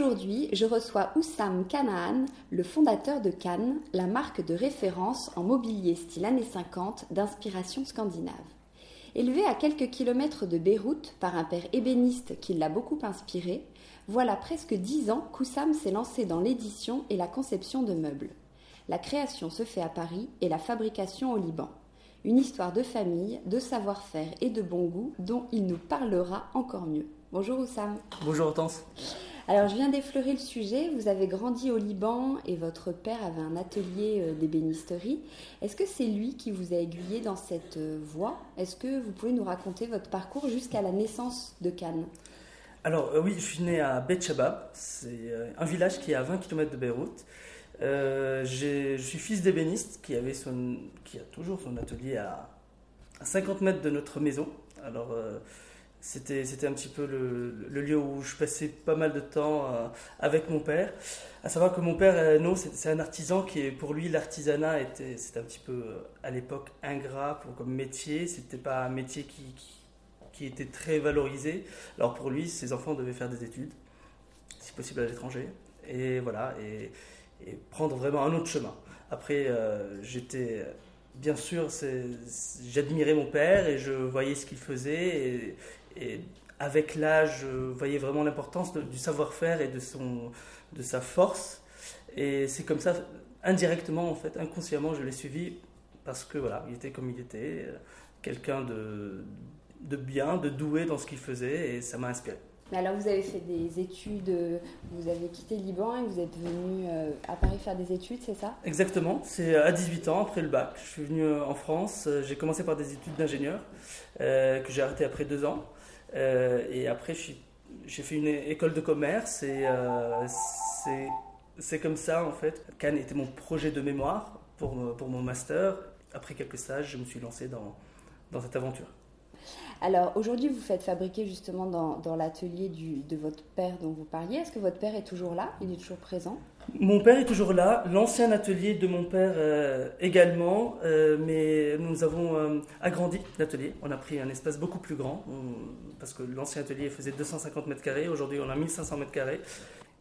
Aujourd'hui, je reçois Oussam Kanaan, le fondateur de Cannes, la marque de référence en mobilier style années 50 d'inspiration scandinave. Élevé à quelques kilomètres de Beyrouth par un père ébéniste qui l'a beaucoup inspiré, voilà presque dix ans qu'Oussam s'est lancé dans l'édition et la conception de meubles. La création se fait à Paris et la fabrication au Liban. Une histoire de famille, de savoir-faire et de bon goût dont il nous parlera encore mieux. Bonjour Oussam. Bonjour Hortense. Alors, je viens d'effleurer le sujet. Vous avez grandi au Liban et votre père avait un atelier euh, d'ébénisterie. Est-ce que c'est lui qui vous a aiguillé dans cette euh, voie? Est-ce que vous pouvez nous raconter votre parcours jusqu'à la naissance de Cannes? Alors, euh, oui, je suis né à Bet Shabab. C'est un village qui est à 20 km de Beyrouth. je suis fils d'ébéniste qui, qui a toujours son atelier à, 50 mètres de notre maison. Alors, c'était, c'était un petit peu le, lieu où je passais pas mal de temps euh, avec mon père. À savoir que mon père, euh, non, c'est, un artisan qui, est, pour lui, l'artisanat était, c'était un petit peu euh, à l'époque ingrat comme métier. C'était pas un métier qui, qui, était très valorisé. Alors pour lui, ses enfants devaient faire des études, si possible à l'étranger, et voilà, et, prendre vraiment un autre chemin. Après, j'étais bien sûr, j'admirais mon père et je voyais ce qu'il faisait. Et avec l'âge, je voyais vraiment l'importance du savoir-faire et de, son, de sa force. Et c'est comme ça, indirectement, en fait, inconsciemment, je l'ai suivi parce que voilà, il était comme il était, quelqu'un de, de bien, de doué dans ce qu'il faisait, et ça m'a inspiré. Mais alors, vous avez fait des études, vous avez quitté le Liban et vous êtes venu euh, à Paris faire des études, c'est ça? Exactement, c'est à 18 ans, après le bac. Je suis venu en France, j'ai commencé par des études d'ingénieur, euh, que j'ai arrêté après deux ans. Euh, et après, j'ai fait une école de commerce et euh, c'est comme ça en fait. Cannes était mon projet de mémoire pour, pour mon master. Après quelques stages, je me suis lancé dans, dans cette aventure. Alors aujourd'hui, vous faites fabriquer justement dans, dans l'atelier de votre père dont vous parliez. Est-ce que votre père est toujours là? Il est toujours présent? Mon père est toujours là. L'ancien atelier de mon père euh, également. Euh, mais nous avons euh, agrandi l'atelier. On a pris un espace beaucoup plus grand. parce que l'ancien atelier faisait 250 mètres carrés. Aujourd'hui, on a 1500 mètres carrés.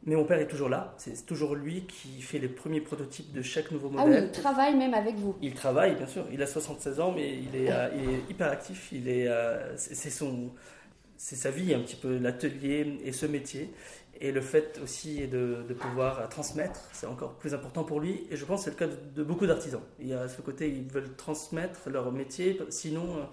Mais mon père est toujours là. C'est toujours lui qui fait les premiers prototypes de chaque nouveau modèle. Ah oui, il travaille même avec vous. Il travaille, bien sûr. Il a 76 ans, mais il est, il est hyper actif. Il est, c'est son, c'est sa vie un petit peu l'atelier et ce métier. Et le fait aussi de, pouvoir transmettre, c'est encore plus important pour lui. Et je pense que c'est le cas de, beaucoup d'artisans. Il y a ce côté, ils veulent transmettre leur métier. Sinon, euh,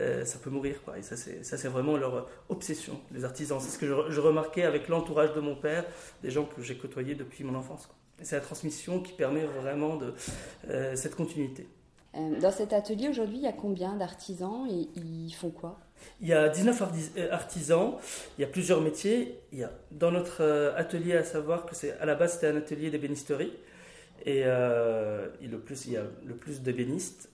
euh, ça peut mourir. Et ça, c'est vraiment leur obsession, les artisans. C'est ce que je, remarquais avec l'entourage de mon père, des gens que j'ai côtoyés depuis mon enfance. C'est la transmission qui permet vraiment de, euh, cette continuité. Euh, dans cet atelier aujourd'hui, il y a combien d'artisans et ils font quoi? Il y a 19 euh, artisans, il y a plusieurs métiers. Il y a, dans notre euh, atelier, à savoir que c'est à la base c'était un atelier d'ébénisterie. Et, le plus, il y a le plus d'ébénistes,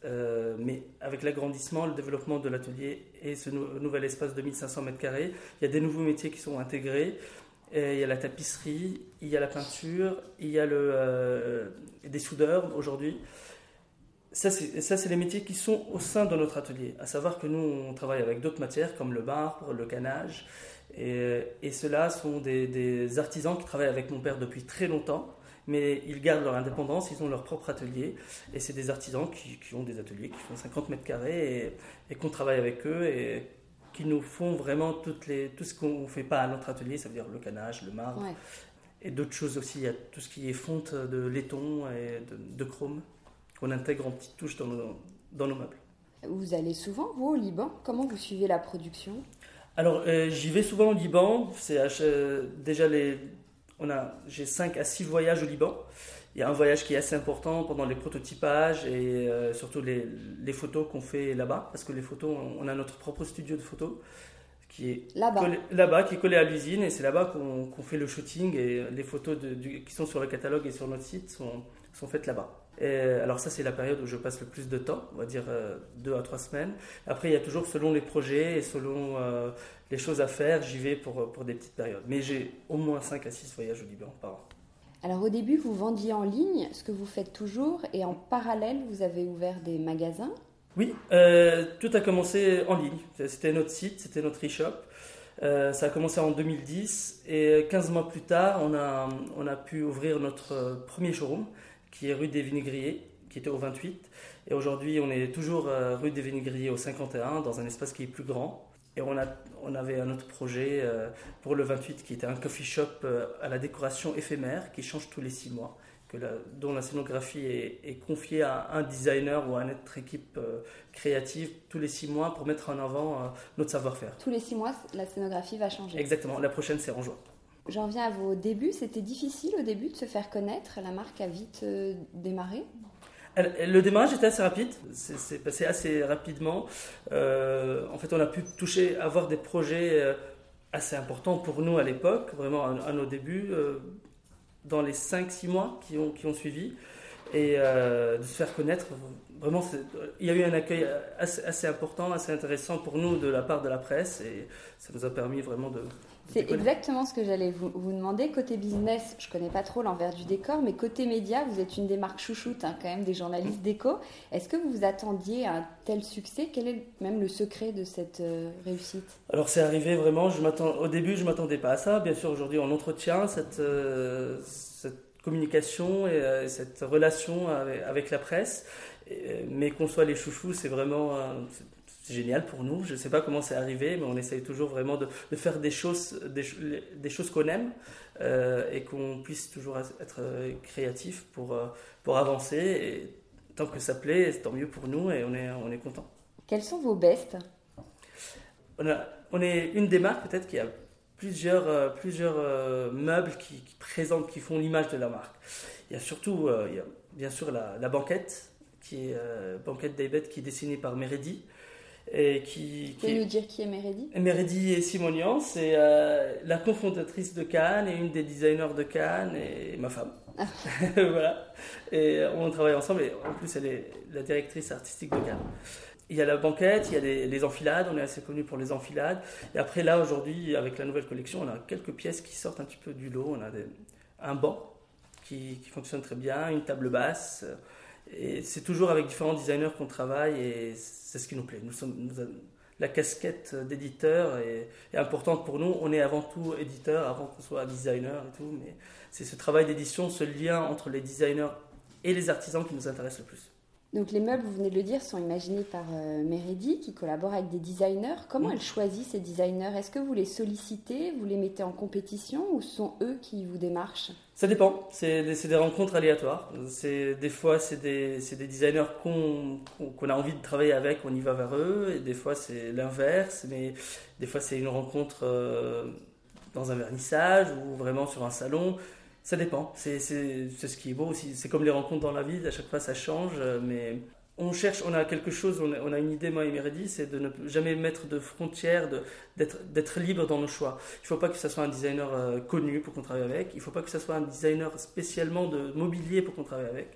mais avec l'agrandissement, le développement de l'atelier et ce nouvel espace de 1500 m2, il y a des nouveaux métiers qui sont intégrés. il y a la tapisserie, il y a la peinture, il y a le, des soudeurs aujourd'hui ça, c'est les métiers qui sont au sein de notre atelier. À savoir que nous, on travaille avec d'autres matières comme le marbre, le canage. Et, et ceux-là sont des, artisans qui travaillent avec mon père depuis très longtemps, mais ils gardent leur indépendance, ils ont leur propre atelier. Et c'est des artisans qui, ont des ateliers qui font 50 mètres carrés et, qu'on travaille avec eux et qui nous font vraiment toutes les, tout ce qu'on ne fait pas à notre atelier, ça veut dire le canage, le marbre. Et d'autres choses aussi, il y a tout ce qui est fonte de laiton et de chrome qu'on intègre en petites touches dans nos, dans nos meubles. Vous allez souvent, vous, au Liban? Comment vous suivez la production? Alors, euh, j'y vais souvent au Liban. C'est euh, déjà les, on a, j'ai 5 à 6 voyages au Liban. Il y a un voyage qui est assez important pendant les prototypages et euh, surtout les, les photos qu'on fait là-bas, parce que les photos, on a notre propre studio de photos qui est là-bas, là-bas qui est collé à l'usine et c'est là-bas qu'on, fait le shooting et les photos de, qui sont sur le catalogue et sur notre site sont, sont faites là-bas alors ça, c'est la période où je passe le plus de temps, on va dire euh, deux à trois semaines. Après, il y a toujours selon les projets et selon euh, les choses à faire, j'y vais pour, pour des petites périodes. Mais j'ai au moins 5 à 6 voyages au Liban par an. Alors au début, vous vendiez en ligne, ce que vous faites toujours, et en parallèle, vous avez ouvert des magasins? Oui, euh, tout a commencé en ligne. C'était notre site, c'était notre e-shop. ça a commencé en 2010 et 15 mois plus tard, on a, on a pu ouvrir notre premier showroom qui est rue des Vinaigriers, qui était au 28. Et aujourd'hui, on est toujours euh, rue des Vinaigriers au 51, dans un espace qui est plus grand. Et on, a, on avait un autre projet euh, pour le 28 qui était un coffee shop euh, à la décoration éphémère qui change tous les six mois, que dont la scénographie est, confiée à un designer ou à notre équipe créative tous les six mois pour mettre en avant notre savoir-faire. Tous les six mois, la scénographie va changer. Exactement. La prochaine, c'est en juin. J'en viens à vos débuts. C'était difficile au début de se faire connaître. La marque a vite euh, démarré. Le démarrage était assez rapide, c'est passé assez rapidement. Euh, en fait, on a pu toucher, avoir des projets euh, assez importants pour nous à l'époque, vraiment à, nos débuts, dans les 5-6 mois qui ont, suivi, et de se faire connaître. Vraiment, il y a eu un accueil assez, important, assez intéressant pour nous de la part de la presse, et ça nous a permis vraiment de, c'est exactement ce que j'allais vous, demander. Côté business, je connais pas trop l'envers du décor, mais côté média, vous êtes une des marques chouchoutes, hein, quand même, des journalistes d'éco. Est-ce que vous vous attendiez à un tel succès? Quel est même le secret de cette euh, réussite? Alors, c'est arrivé vraiment. Je au début, je m'attendais pas à ça. Bien sûr, aujourd'hui, on entretient cette, euh, cette communication et, euh, cette relation avec, la presse. mais qu'on soit les chouchous, c'est vraiment c'est génial pour nous. Je ne sais pas comment c'est arrivé, mais on essaye toujours vraiment de, faire des choses, des, choses qu'on aime euh, et qu'on puisse toujours être euh, créatif pour, euh, pour avancer. Et tant que ça plaît, tant mieux pour nous et on est, on est content. Quels sont vos bestes on, est une des marques peut-être qui a plusieurs, plusieurs meubles qui, présentent, qui font l'image de la marque. Il y a surtout, il y a bien sûr la, banquette, qui est banquette d'Aibet, qui est dessinée par Meredi. Et qui, Vous pouvez nous dire qui est Meredi Meredi et Simonian, c'est euh, la cofondatrice de Cannes et une des designers de Cannes et ma femme. Ah. voilà. Et on travaille ensemble et en plus elle est la directrice artistique de Cannes. Il y a la banquette, il y a les, enfilades, on est assez connu pour les enfilades. Et après là, aujourd'hui, avec la nouvelle collection, on a quelques pièces qui sortent un petit peu du lot. On a un banc qui, qui fonctionne très bien, une table basse. Et c'est toujours avec différents designers qu'on travaille et c'est ce qui nous plaît. Nous sommes, la casquette d'éditeur est, importante pour nous. On est avant tout éditeur, avant qu'on soit designer et tout, mais c'est ce travail d'édition, ce lien entre les designers et les artisans qui nous intéresse le plus. Donc les meubles, vous venez de le dire, sont imaginés par euh, Meredi, qui collabore avec des designers. Comment elle choisit ces designers? Est-ce que vous les sollicitez, vous les mettez en compétition ou sont eux qui vous démarchent? Ça dépend, c'est des, rencontres aléatoires. Des fois, c'est des, des, designers qu'on a envie de travailler avec, on y va vers eux, et des fois c'est l'inverse, mais des fois c'est une rencontre euh, dans un vernissage ou vraiment sur un salon. Ça dépend. C'est ce qui est beau aussi. C'est comme les rencontres dans la vie. À chaque fois, ça change. Mais on cherche, on a quelque chose, on a, une idée, moi et Méridi, c'est de ne jamais mettre de frontières, d'être libre dans nos choix. Il ne faut pas que ce soit un designer euh, connu pour qu'on travaille avec, il ne faut pas que ce soit un designer spécialement de mobilier pour qu'on travaille avec.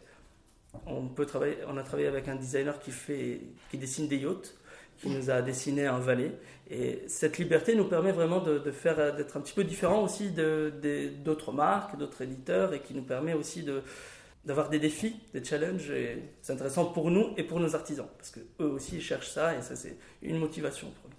On, peut travailler, on a travaillé avec un designer qui, fait, qui dessine des yachts, qui nous a dessiné un valet. Et cette liberté nous permet vraiment de, d'être un petit peu différent aussi d'autres marques, d'autres éditeurs, et qui nous permet aussi de, d'avoir des défis, des challenges. C'est intéressant pour nous et pour nos artisans, parce qu'eux aussi cherchent ça, et ça c'est une motivation pour nous.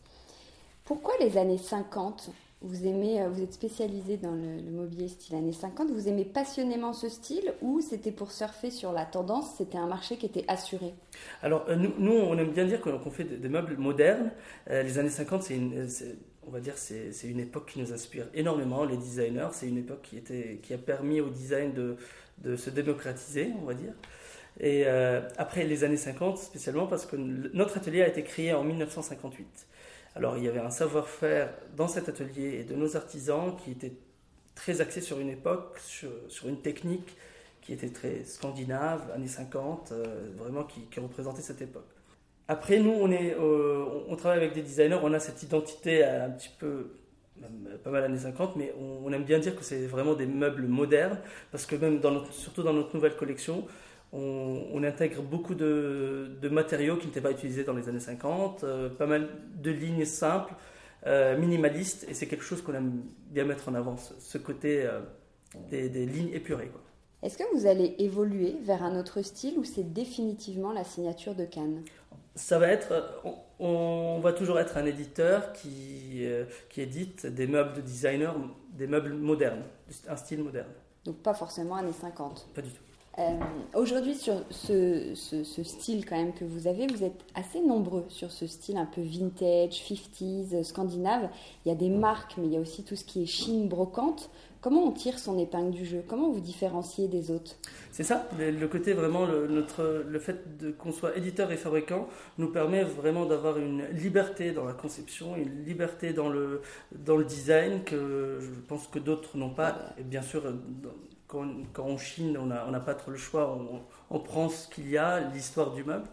Pourquoi les années 50 vous aimez, euh, vous êtes spécialisé dans le, mobilier style années 50, vous aimez passionnément ce style ou c'était pour surfer sur la tendance, c'était un marché qui était assuré? Alors euh, nous, nous, on aime bien dire qu'on fait des, meubles modernes. Euh, les années 50, c'est une, on va dire, c'est une époque qui nous inspire énormément. Les designers, c'est une époque qui, était, qui a permis au design de, de se démocratiser, on va dire. Et après les années 50, spécialement parce que notre atelier a été créé en 1958. Alors il y avait un savoir-faire dans cet atelier et de nos artisans qui était très axé sur une époque, sur, une technique qui était très scandinave, années 50, euh, vraiment qui, représentait cette époque. Après, nous, on, est, euh, on travaille avec des designers, on a cette identité un petit peu, pas mal années 50, mais on, aime bien dire que c'est vraiment des meubles modernes, parce que même, dans surtout dans notre nouvelle collection, on, intègre beaucoup de, matériaux qui n'étaient pas utilisés dans les années 50, euh, pas mal de lignes simples, euh, minimalistes, et c'est quelque chose qu'on aime bien mettre en avant, ce, côté des, lignes épurées. Est-ce que vous allez évoluer vers un autre style ou c'est définitivement la signature de Cannes? Ça va être, on, va toujours être un éditeur qui, qui édite des meubles de designer, des meubles modernes, un style moderne. Donc pas forcément années 50 Pas du tout. Euh, aujourd'hui, sur ce, style quand même que vous avez, vous êtes assez nombreux sur ce style un peu vintage, 50s, euh, scandinave. Il y a des marques, mais il y a aussi tout ce qui est chine brocante. Comment on tire son épingle du jeu? Comment vous différenciez des autres? C'est ça, le, côté vraiment, le, notre, le fait qu'on soit éditeur et fabricant nous permet vraiment d'avoir une liberté dans la conception, une liberté dans le, dans le design que je pense que d'autres n'ont pas. Et bien sûr, quand, on chine, on n'a pas trop le choix, on, prend ce qu'il y a, l'histoire du meuble.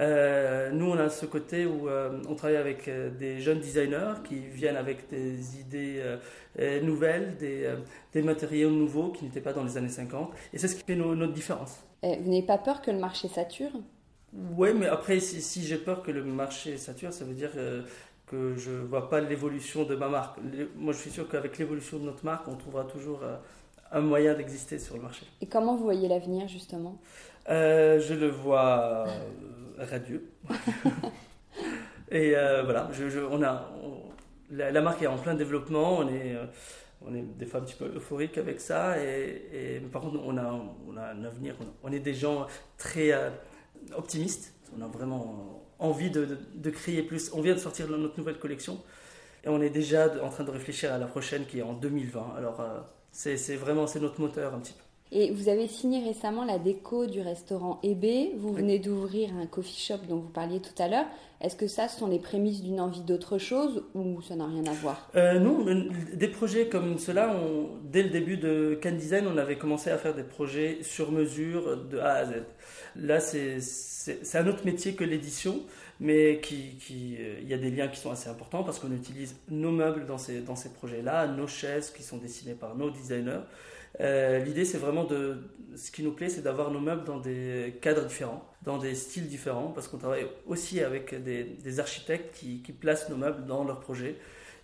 Euh, nous, on a ce côté où euh, on travaille avec euh, des jeunes designers qui viennent avec des idées nouvelles, des, matériaux nouveaux qui n'étaient pas dans les années 50. Et c'est ce qui fait notre différence. vous n'avez pas peur que le marché sature? Oui, mais après, si, j'ai peur que le marché sature, ça veut dire que je ne vois pas l'évolution de ma marque. Moi, je suis sûr qu'avec l'évolution de notre marque, on trouvera toujours un moyen d'exister sur le marché. Et comment vous voyez l'avenir justement? Euh, Je le vois euh, radieux. Et euh, voilà, je, on a, la, marque est en plein développement, on est, on est des fois un petit peu euphorique avec ça. Et, par contre, on a, on a un avenir, on est des gens très optimistes. On a vraiment envie de, de, créer plus. On vient de sortir notre nouvelle collection et on est déjà en train de réfléchir à la prochaine qui est en 2020. Alors c'est vraiment c'est notre moteur un petit peu. Et vous avez signé récemment la déco du restaurant Ebe. Vous venez d'ouvrir un coffee shop dont vous parliez tout à l'heure. Est-ce que ça, ce sont les prémices d'une envie d'autre chose ou ça n'a rien à voir? Euh, Non, des projets comme cela, dès le début de Can Design, on avait commencé à faire des projets sur mesure de A à Z. Là, c'est un autre métier que l'édition, mais qui, qui, euh, il y a des liens qui sont assez importants parce qu'on utilise nos meubles dans ces, dans ces projets-là, nos chaises qui sont dessinées par nos designers. Euh, l'idée, c'est vraiment de. Ce qui nous plaît, c'est d'avoir nos meubles dans des cadres différents, dans des styles différents, parce qu'on travaille aussi avec des, architectes qui, placent nos meubles dans leurs projets.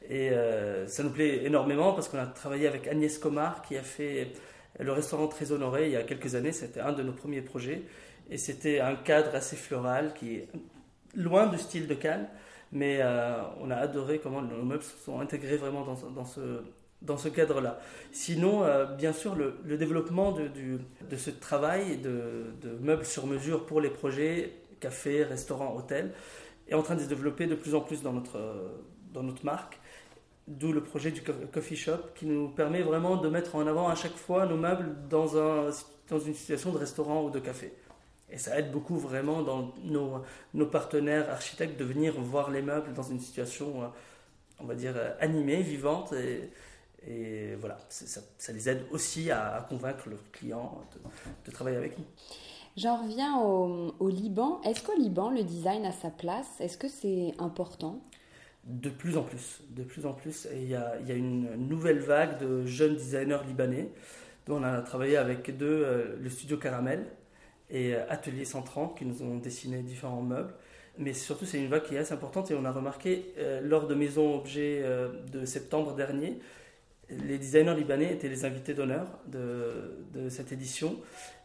Et euh, ça nous plaît énormément parce qu'on a travaillé avec Agnès Comar qui a fait le restaurant Très Honoré il y a quelques années. C'était un de nos premiers projets. Et c'était un cadre assez floral qui est loin du style de Cannes. Mais euh, on a adoré comment nos meubles sont intégrés vraiment dans, ce, dans ce cadre-là. Sinon, euh, bien sûr, le, développement de, de, ce travail de, de, meubles sur mesure pour les projets, cafés, restaurants, hôtels, est en train de se développer de plus en plus dans notre, dans notre marque. D'où le projet du coffee shop qui nous permet vraiment de mettre en avant à chaque fois nos meubles dans, un, dans une situation de restaurant ou de café. Et ça aide beaucoup vraiment dans nos, nos partenaires architectes de venir voir les meubles dans une situation, euh, on va dire, animée, vivante. Et, et voilà, ça, ça, les aide aussi à, convaincre leurs clients de, travailler avec nous. J'en reviens au, au Liban. Est-ce qu'au Liban, le design a sa place? Est-ce que c'est important? De plus en plus. De plus en plus. Et il y a, il y a une nouvelle vague de jeunes designers libanais dont on a travaillé avec deux, euh, le studio Caramel et euh, Atelier 130 qui nous ont dessiné différents meubles. Mais surtout, c'est une vague qui est assez importante et on a remarqué euh, lors de Maison Objet euh, de septembre dernier, les designers libanais étaient les invités d'honneur de, cette édition.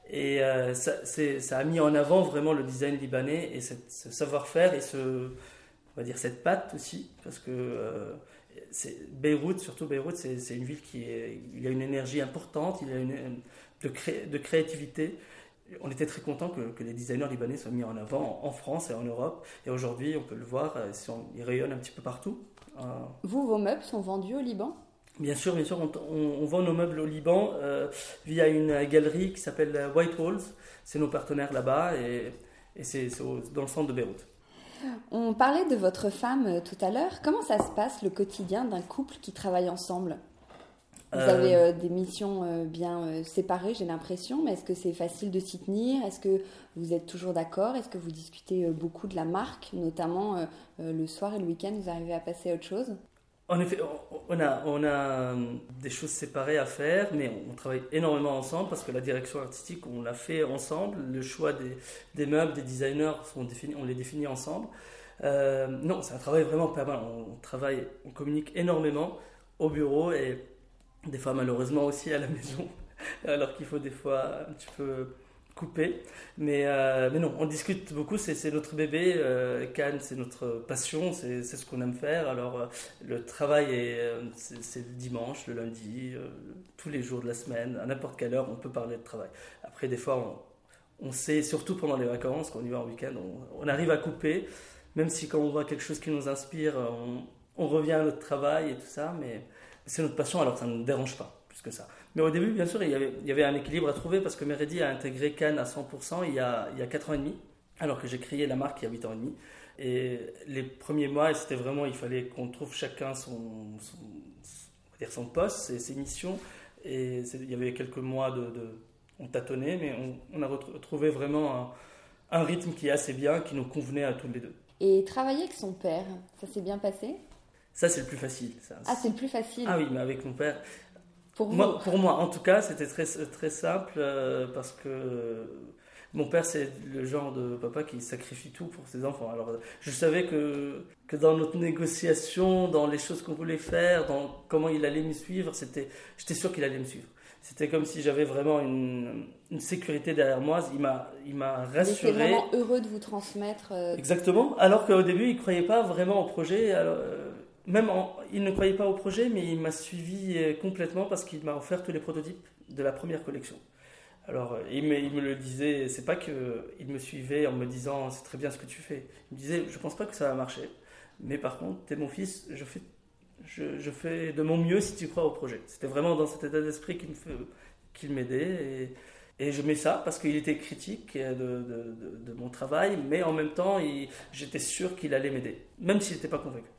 Et ça, a mis en avant vraiment le design libanais et ce savoir-faire et ce, on va dire cette patte aussi, parce que Beyrouth, surtout Beyrouth, c'est une ville qui il y a une énergie importante, il y a une de, cré- de créativité. On était très content que, que les designers libanais soient mis en avant en, en France et en Europe. Et aujourd'hui, on peut le voir, euh, si on- ils rayonnent un petit peu partout. Euh, Vous, vos meubles sont vendus au Liban? Bien sûr, bien sûr, on, on- on vend nos meubles au Liban euh, via une galerie qui s'appelle White Walls. C'est nos partenaires là-bas et, et c'est dans le centre de Beyrouth. On parlait de votre femme tout à l'heure. Comment ça se passe le quotidien d'un couple qui travaille ensemble? Vous Euh, avez euh, des missions euh, bien euh, séparées, j'ai l'impression, mais est-ce que c'est facile de s'y tenir? Est-ce que vous êtes toujours d'accord? Est-ce que vous discutez beaucoup de la marque, notamment le soir et le week-end, vous arrivez à passer à autre chose? En effet, on- on a, on a des choses séparées à faire, mais on travaille énormément ensemble parce que la direction artistique, on l'a fait ensemble. Le choix des, des meubles, des designers, sont définis, on les définit ensemble. Non, c'est un travail vraiment permanent. On travaille, on communique énormément au bureau et des fois malheureusement aussi à la maison, alors qu'il faut des fois un petit peu couper. Mais, euh, mais non, on discute beaucoup, c'est notre bébé. Euh, Cannes, c'est notre passion, c'est ce qu'on aime faire. Alors euh, le travail, euh, c'est le dimanche, le lundi, tous les jours de la semaine, à n'importe quelle heure, on peut parler de travail. Après, des fois, on, on sait, surtout pendant les vacances, quand on y va en week-end, on, on arrive à couper, même si quand on voit quelque chose qui nous inspire, on, on revient à notre travail et tout ça, mais c'est notre passion, alors ça ne nous dérange pas plus que ça. Mais au début, bien sûr, il y avait, un équilibre à trouver parce que Meredi a intégré Cannes à 100% il y a, il y a 4 ans et demi, alors que j'ai créé la marque il y a 8 ans et demi. Et les premiers mois, c'était vraiment, il fallait qu'on trouve chacun son, dire son poste, ses, ses missions. Et il y avait quelques mois de, on tâtonnait, mais on, a retrouvé vraiment un rythme qui est assez bien, qui nous convenait à tous les deux. Et travailler avec son père, ça s'est bien passé? Ça, c'est le plus facile. ça. Ah, c'est le plus facile Ah oui, mais avec mon père, pour vous. Moi, pour moi, en tout cas, c'était très, très simple euh, parce que mon père, c'est le genre de papa qui sacrifie tout pour ses enfants. Alors, je savais que, que dans notre négociation, dans les choses qu'on voulait faire, dans comment il allait me suivre, c'était, j'étais sûr qu'il allait me suivre. C'était comme si j'avais vraiment une, une sécurité derrière moi. Il m'a, il m'a Il était rassuré. vraiment heureux de vous transmettre. euh, Exactement. Alors qu'au début, il ne croyait pas vraiment au projet. Alors, euh, même il ne croyait pas au projet, mais il m'a suivi euh, complètement parce qu'il m'a offert tous les prototypes de la première collection. Alors, euh, il me, le disait, c'est pas que il me suivait en me disant c'est très bien ce que tu fais. Il me disait je pense pas que ça va marcher, mais par contre, t'es mon fils, je fais, je, fais de mon mieux si tu crois au projet. C'était vraiment dans cet état d'esprit qu'il qu'il m'aidait et, et je mets ça parce qu'il était critique de, de, de- mon travail, mais en même temps, j'étais sûr qu'il allait m'aider, même s'il n'était pas convaincu.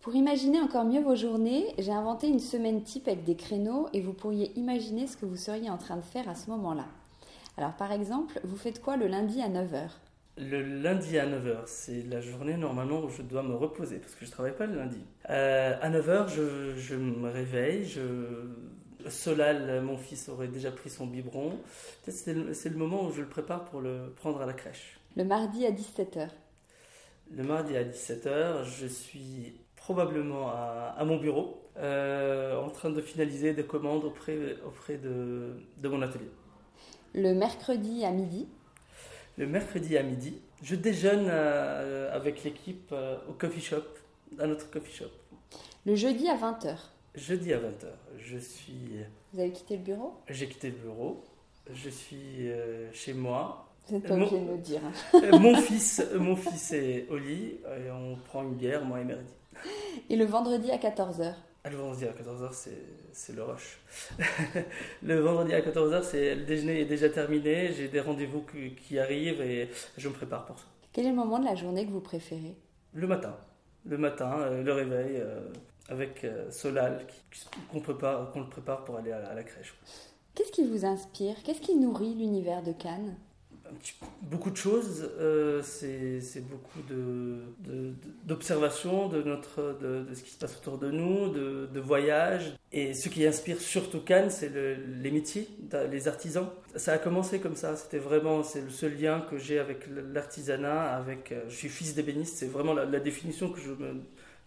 Pour imaginer encore mieux vos journées, j'ai inventé une semaine type avec des créneaux et vous pourriez imaginer ce que vous seriez en train de faire à ce moment-là. Alors par exemple, vous faites quoi le lundi à 9h Le lundi à 9h, c'est la journée normalement où je dois me reposer parce que je travaille pas le lundi. Euh, à 9h, je, je me réveille, je... Solal, mon fils, aurait déjà pris son biberon. Peut-être c'est le, c'est le moment où je le prépare pour le prendre à la crèche. Le mardi à 17h. Le mardi à 17h, je suis probablement à, à mon bureau euh, en train de finaliser des commandes auprès, auprès de, de mon atelier. Le mercredi à midi. Le mercredi à midi, je déjeune euh, avec l'équipe euh, au coffee shop, à notre coffee shop. Le jeudi à 20h. Jeudi à 20h, je suis, Vous avez quitté le bureau? j'ai quitté le bureau, je suis chez moi. Vous n'êtes pas obligé de me dire. Euh, mon fils, mon fils est au lit et on prend une bière, moi et Méridi. Et le vendredi à 14h. Ah, le vendredi à 14h, c'est, le rush. le vendredi à 14h, c'est, le déjeuner est déjà terminé, j'ai des rendez-vous qui, qui arrivent et je me prépare pour ça. Quel est le moment de la journée que vous préférez? Le matin. Le matin, euh, le réveil, euh, avec euh, Solal, qu'on, prépare, qu'on le prépare pour aller à la crèche. Qu'est-ce qui vous inspire? Qu'est-ce qui nourrit l'univers de Cannes? Beaucoup de choses. Euh, c'est beaucoup d'observation de, notre, de, ce qui se passe autour de nous, de, voyages. Et ce qui inspire surtout Cannes, c'est le, les métiers, les artisans. Ça a commencé comme ça. C'était vraiment, c'est le seul lien que j'ai avec l'artisanat. Avec, euh, je suis fils d'ébéniste. C'est vraiment la, définition que je me,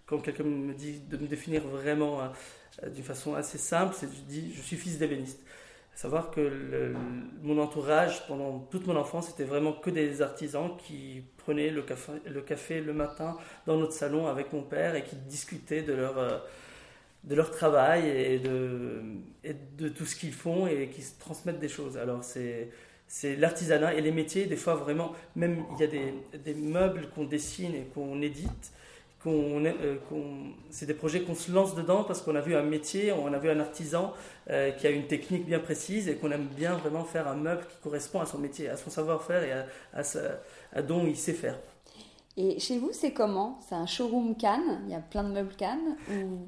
quand quelqu'un me dit de me définir vraiment euh, d'une façon assez simple, c'est je dis je suis fils d'ébéniste savoir que mon entourage, pendant toute mon enfance, c'était vraiment que des artisans qui prenaient le café, le café le matin dans notre salon avec mon père et qui discutaient de leur, euh, de leur travail et de, de tout ce qu'ils font et qui se transmettent des choses. Alors c'est c'est l'artisanat et les métiers, des fois vraiment, même il y a des, des meubles qu'on dessine et qu'on édite euh, c'est des projets qu'on se lance dedans parce qu'on a vu un métier, on a vu un artisan euh, qui a une technique bien précise et qu'on aime bien vraiment faire un meuble qui correspond à son métier, à son savoir-faire et à, à, à dont il sait faire. Et chez vous, c'est comment? C'est un showroom Cannes Il y a plein de meubles Cannes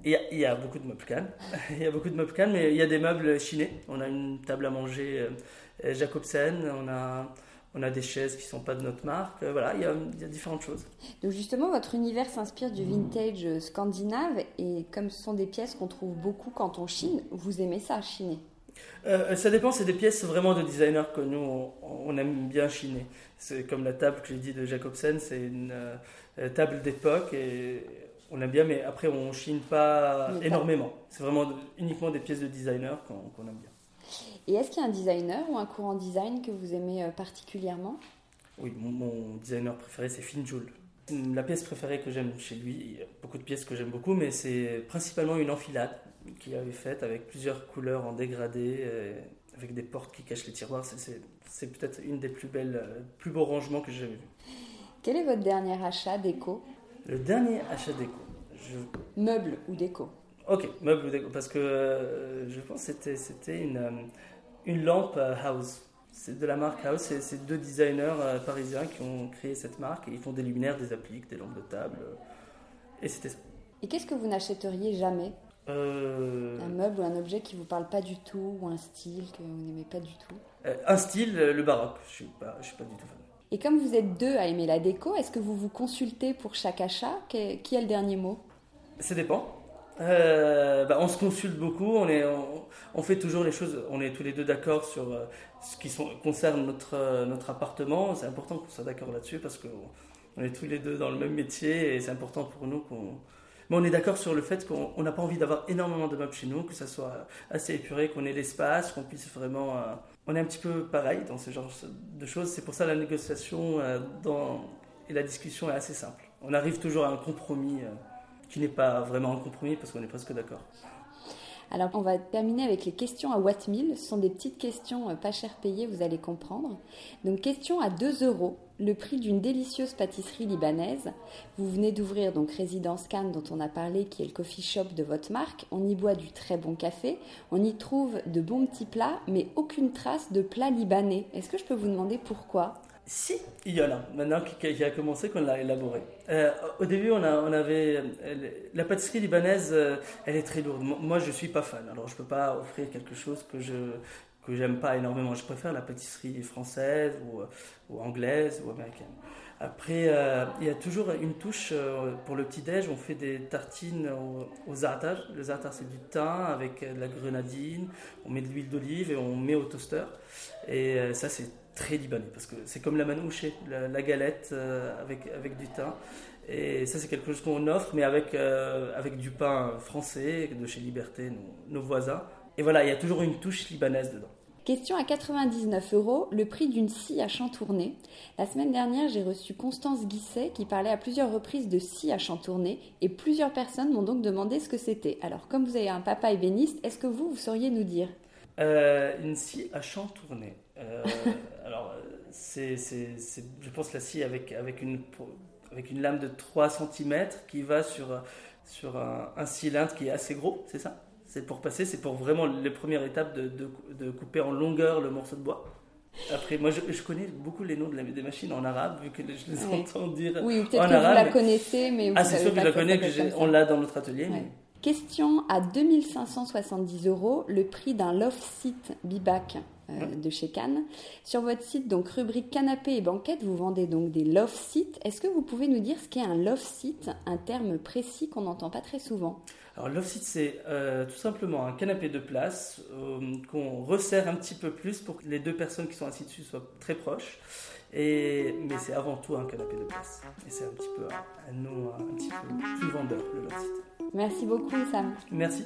il, y a, il, y a, beaucoup de meubles Cannes. il y a beaucoup de meubles Cannes, mais il y a des meubles chinés. On a une table à manger euh, Jacobsen, on a on a des chaises qui ne sont pas de notre marque. Euh, voilà, il y, a, différentes choses. Donc justement, votre univers s'inspire du vintage scandinave et comme ce sont des pièces qu'on trouve beaucoup quand on chine, vous aimez ça, chiner? Euh, ça dépend, c'est des pièces vraiment de designers que nous, on, aime bien chiner. C'est comme la table que j'ai dit de Jacobsen, c'est une euh, table d'époque et on aime bien, mais après on chine pas énormément. C'est vraiment uniquement des pièces de designer qu'on aime bien. Et est-ce qu'il y a un designer ou un courant design que vous aimez euh, particulièrement? Oui, mon, designer préféré, c'est Finn Joule. La pièce préférée que j'aime chez lui, il y a beaucoup de pièces que j'aime beaucoup, mais c'est principalement une enfilade qu'il avait faite avec plusieurs couleurs en dégradé, euh, avec des portes qui cachent les tiroirs. C'est peut-être une des plus belles, euh, plus beaux rangements que j'ai jamais vus. Quel est votre dernier achat déco? Le dernier achat déco je... Meuble ou déco? Ok, meuble ou déco, parce que je pense que c'était une une lampe euh, House. C'est de la marque House, c'est deux designers euh, parisiens qui ont créé cette marque et ils font des luminaires, des appliques, des lampes de table. Euh, et c'était ça. Et qu'est-ce que vous n'achèteriez jamais? Un meuble ou un objet qui vous parle pas du tout, ou un style que vous n'aimez pas du tout? Un style, le baroque. Je suis pas, je suis pas du tout fan. Et comme vous êtes deux à aimer la déco, est-ce que vous vous consultez pour chaque achat? Qui a le dernier mot? Ça dépend. Euh, bah, on se consulte beaucoup, on, fait toujours les choses, on est tous les deux d'accord sur euh, ce qui concerne notre, euh, notre appartement. C'est important qu'on soit d'accord là-dessus parce qu'on on est tous les deux dans le même métier et c'est important pour nous qu'on. Mais on est d'accord sur le fait qu'on n'a pas envie d'avoir énormément de meubles chez nous, que ça soit assez épuré, qu'on ait l'espace, qu'on puisse vraiment. on est un petit peu pareil dans ce genre de choses. C'est pour ça la négociation et la discussion est assez simple. On arrive toujours à un compromis qui n'est pas vraiment un compromis parce qu'on est presque d'accord. Alors, on va terminer avec les questions à Watt Ce sont des petites questions euh, pas cher payées, vous allez comprendre. Donc, question à 2 euros, le prix d'une délicieuse pâtisserie libanaise. Vous venez d'ouvrir donc Résidence Cannes, dont on a parlé, qui est le coffee shop de votre marque. On y boit du très bon café, on y trouve de bons petits plats, mais aucune trace de plat libanais. Est-ce que je peux vous demander pourquoi? Si, il y en a. Maintenant qui, a commencé, qu'on l'a élaboré. Euh, au début, on, a, on avait la pâtisserie libanaise. Euh, elle est très lourde. Moi, je suis pas fan. Alors, je peux pas offrir quelque chose que je que j'aime pas énormément. Je préfère la pâtisserie française ou, ou anglaise ou américaine. Après, euh, il y a toujours une touche pour le petit-déj. On fait des tartines au, au. Le zartar, c'est du thym avec de la grenadine. On met de l'huile d'olive et on met au toaster. Et ça, c'est très libanais, parce que c'est comme la manouche, la, galette euh, avec, avec du thym. Et ça, c'est quelque chose qu'on offre, mais avec, euh, avec du pain français, de chez Liberté, nos, voisins. Et voilà, il y a toujours une touche libanaise dedans. Question à 99 euros, le prix d'une scie à chantourner. La semaine dernière, j'ai reçu Constance Guisset qui parlait à plusieurs reprises de scie à chantourner et plusieurs personnes m'ont donc demandé ce que c'était. Alors, comme vous avez un papa ébéniste, est-ce que vous, vous sauriez nous dire? Euh, Une scie à chantourner. c'est, je pense, la scie avec, avec, une, avec une lame de 3 cm qui va sur, sur un, cylindre qui est assez gros, c'est ça? C'est pour passer, c'est pour vraiment les premières étapes de, de, couper en longueur le morceau de bois. Après, moi, je, je, connais beaucoup les noms de la, des machines en arabe, vu que je les entends dire oui, peut-être que vous la connaissez, mais vous Ah, c'est sûr que je la connais, on l'a dans notre atelier. Question à 2570 euros, le prix d'un loft seat Bibac euh, de chez Cannes. Sur votre site, donc rubrique canapé et banquette, vous vendez donc des loft seats. Est-ce que vous pouvez nous dire ce qu'est un loft seat, un terme précis qu'on n'entend pas très souvent? Alors loft seat, c'est euh, tout simplement un canapé de place euh, qu'on resserre un petit peu plus pour que les deux personnes qui sont assises dessus soient très proches. Et, mais c'est avant tout un canapé de place. Et c'est un petit peu un, nom un petit peu plus vendeur, le loft seat. Merci beaucoup, Sam. Merci.